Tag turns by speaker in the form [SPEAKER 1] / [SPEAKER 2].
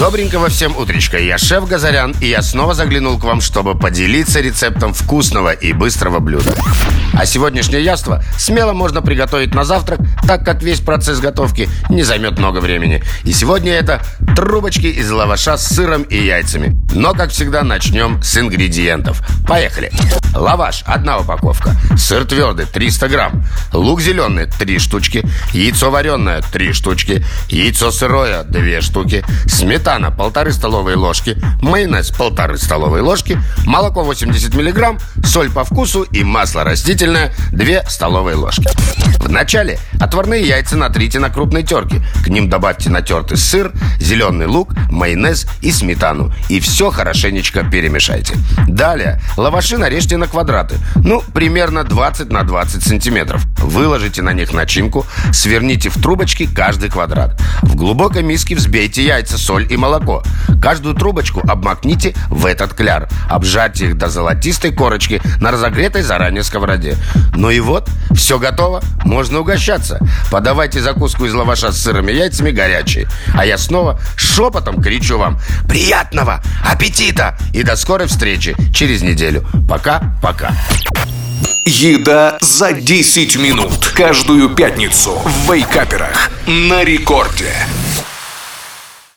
[SPEAKER 1] Добренького всем утречка. Я шеф Газарян, и я снова заглянул к вам, чтобы поделиться рецептом вкусного и быстрого блюда. А сегодняшнее яство смело можно приготовить на завтрак, так как весь процесс готовки не займет много времени. И сегодня это трубочки из лаваша с сыром и яйцами. Но, как всегда, начнем с ингредиентов. Поехали. Лаваш – одна упаковка. Сыр твердый – 300 грамм. Лук зеленый – 3 штучки. Яйцо вареное – 3 штучки. Яйцо сырое – 2 штуки. Сметана – полторы столовые ложки. Майонез – полторы столовые ложки. Молоко 80 миллиграмм. Соль по вкусу и масло растительное – 2 столовые ложки. Вначале отварные яйца натрите на крупной терке. К ним добавьте натертый сыр, зеленый лук, майонез и сметану. И все хорошенечко перемешайте. Далее лаваши нарежьте на квадраты. Ну, примерно 20 на 20 сантиметров. Выложите на них начинку, сверните в трубочки каждый квадрат. В глубокой миске взбейте яйца, соль и молоко. Каждую трубочку обмакните в этот кляр. Обжарьте их до золотистой корочки на разогретой заранее сковороде. Ну и вот, все готово, можно угощаться. Подавайте закуску из лаваша с сыром и яйцами горячей. А я снова шепотом кричу вам «Приятного аппетита!» и до скорой встречи через неделю. Пока-пока.
[SPEAKER 2] Еда за 10 минут Каждую пятницу в Вейкаперах На рекорде